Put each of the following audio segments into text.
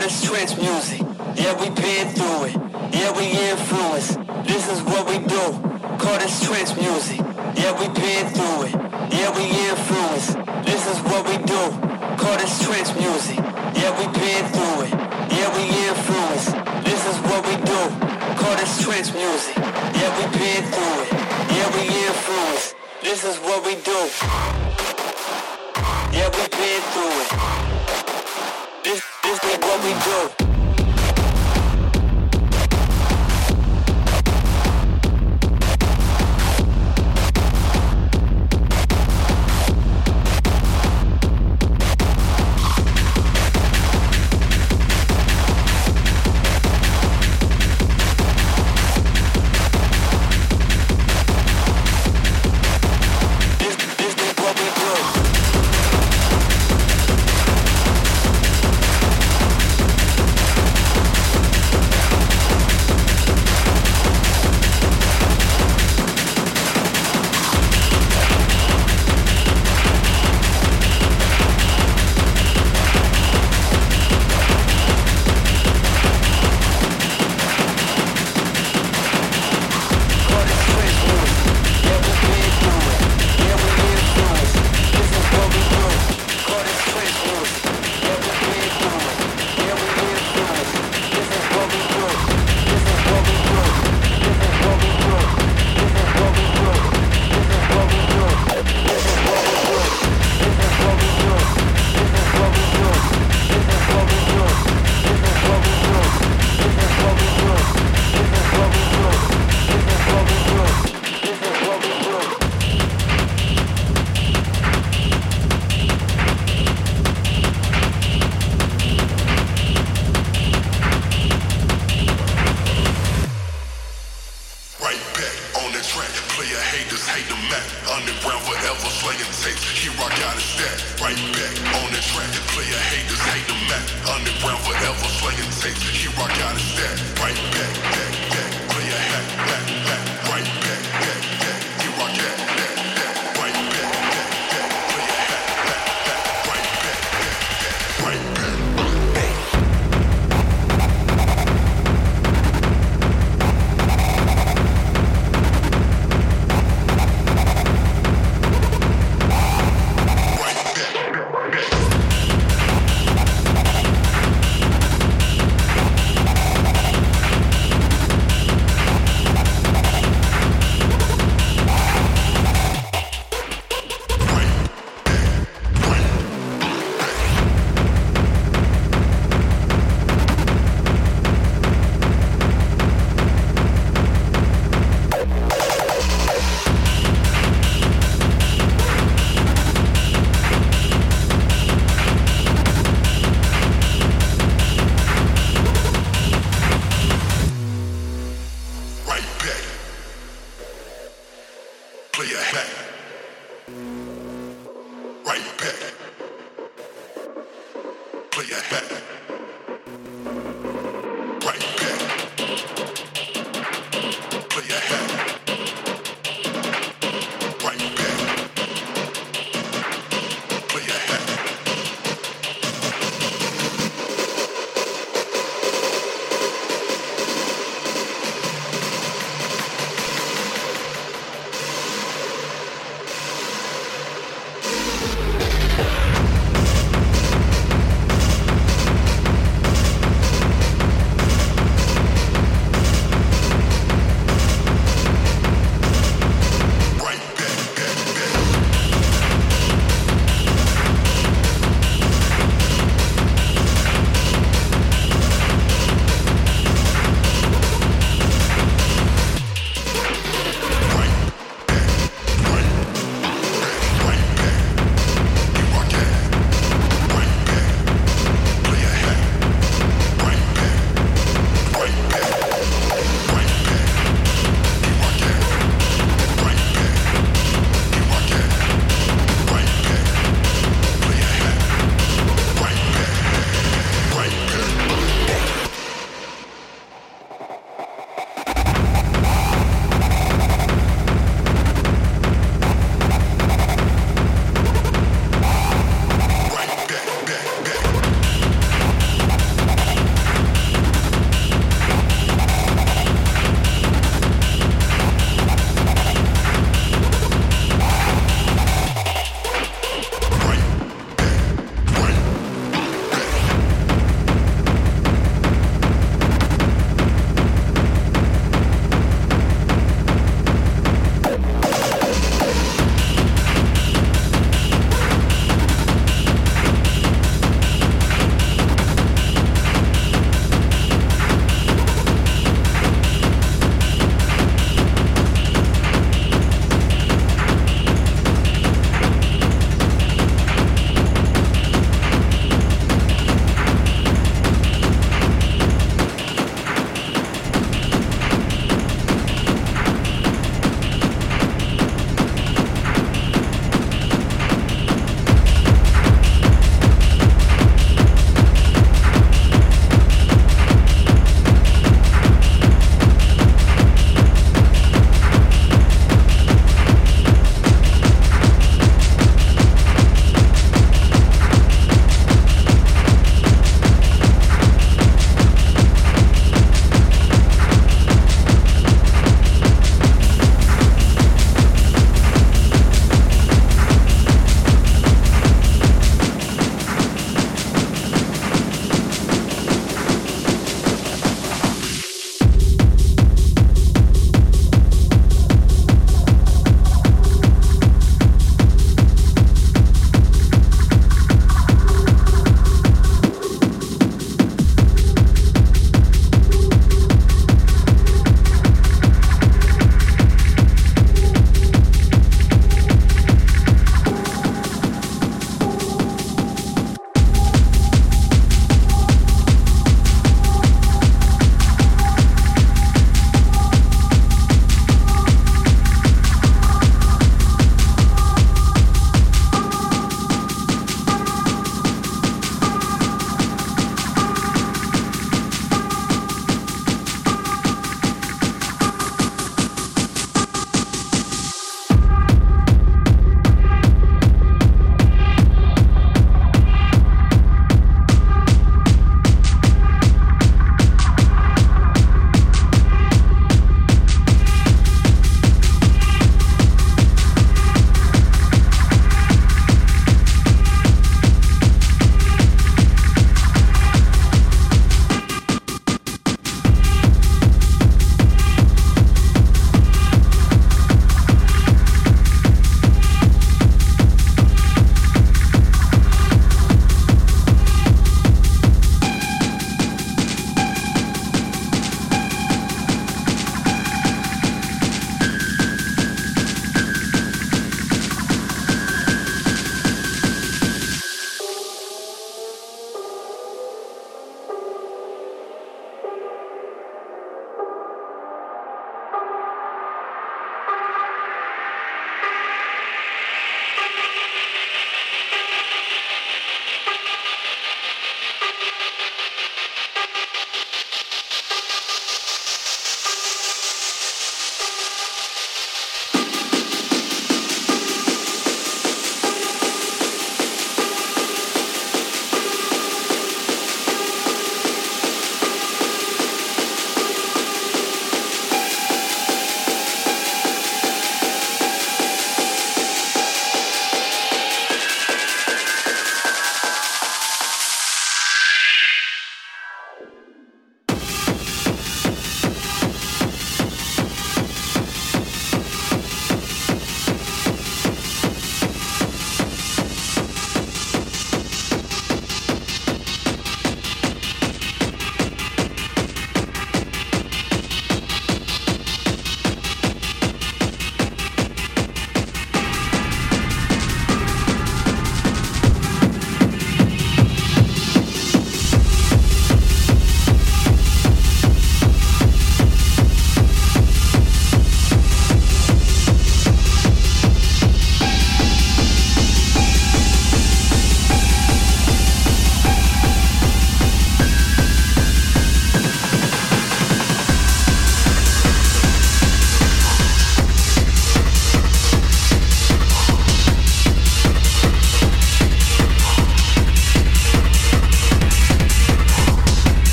this trance music. Yeah, we been through it. Yeah, we influence. This is what we do. Call this trance music. Yeah, we been through it. Yeah, we influence. This is what we do. Call this trance music. Yeah, we been through it. Yeah, we influence. This is what we do. Call this trance music. Yeah, we been through it. Yeah, we influence. This is what we do. Yeah, we been through it we do.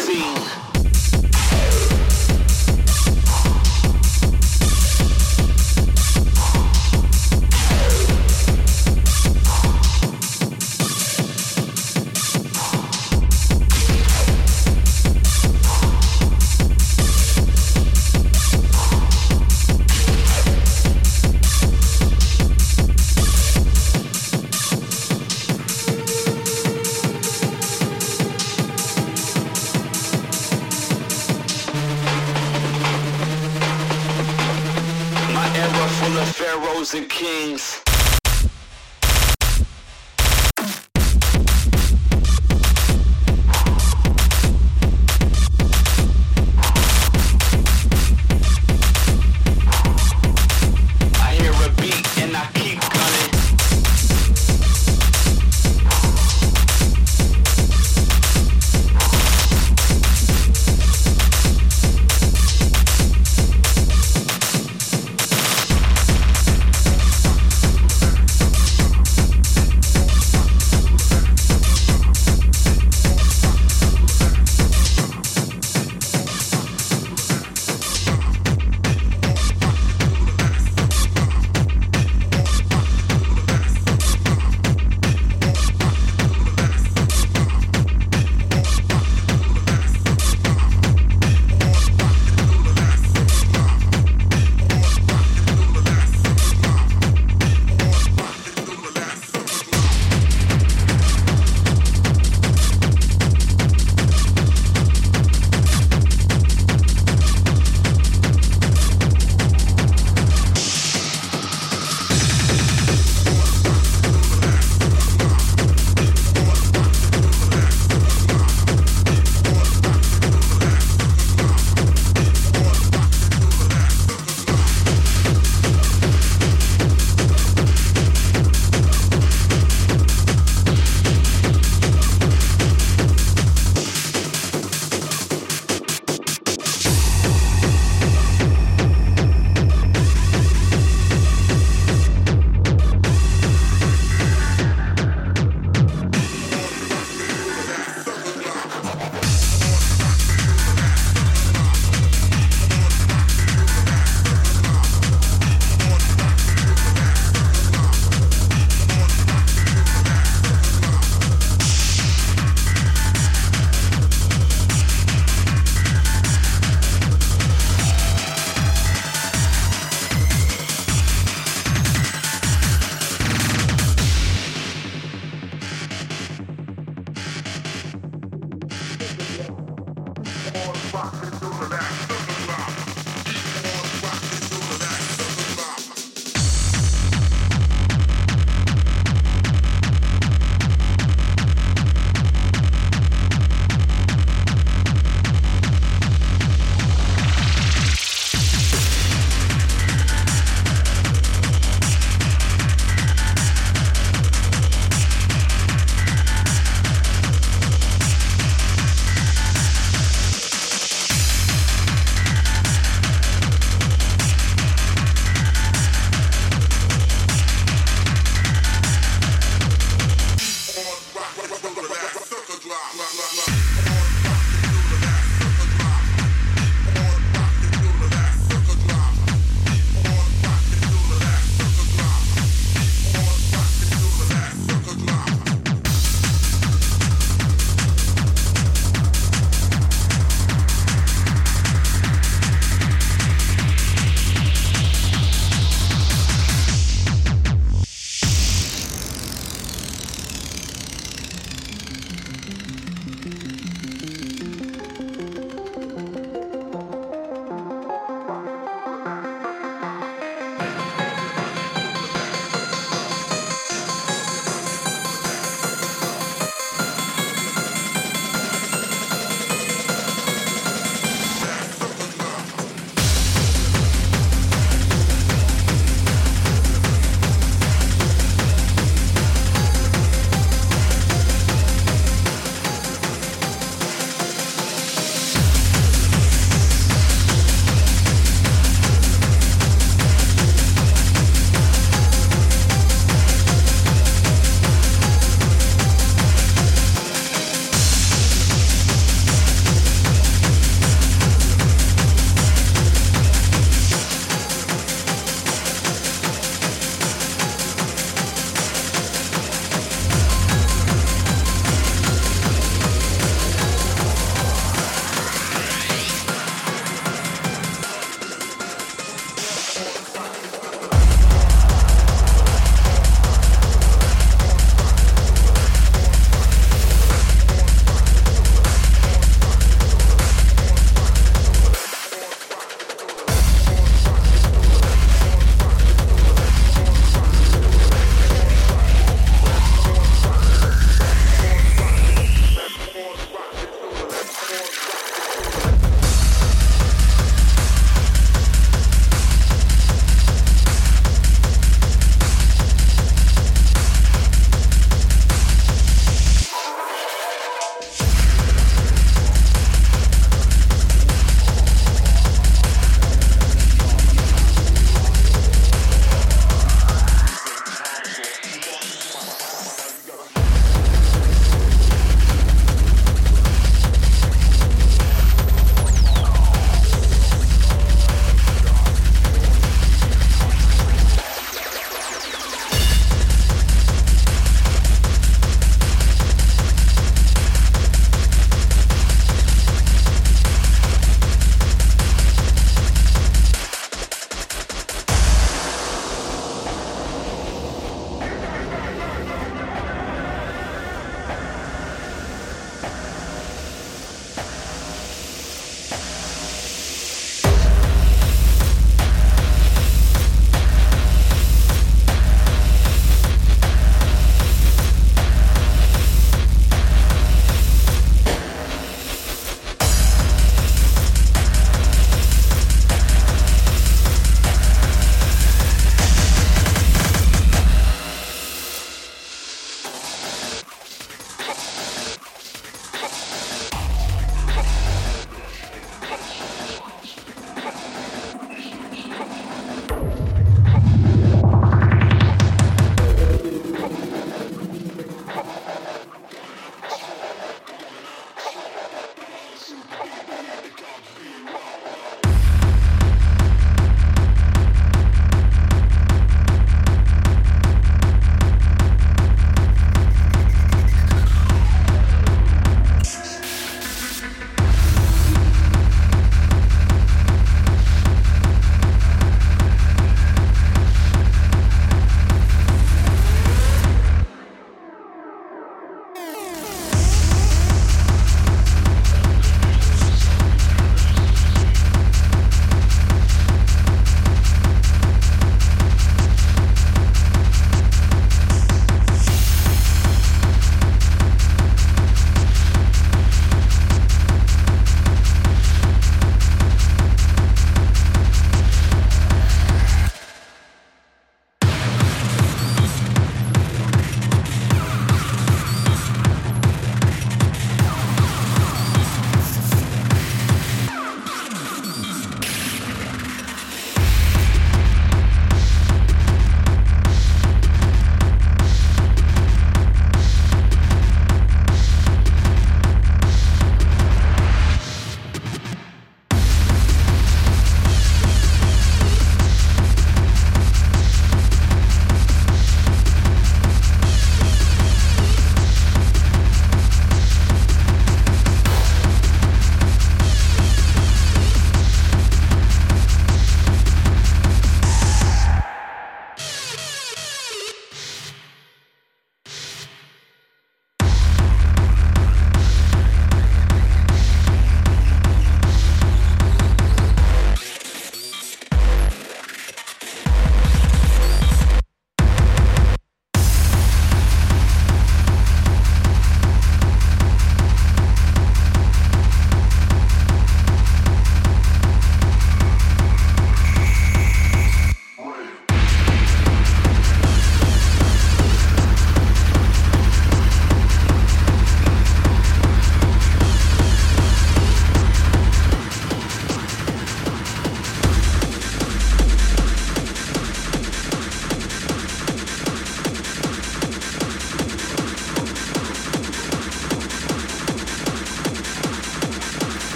scene.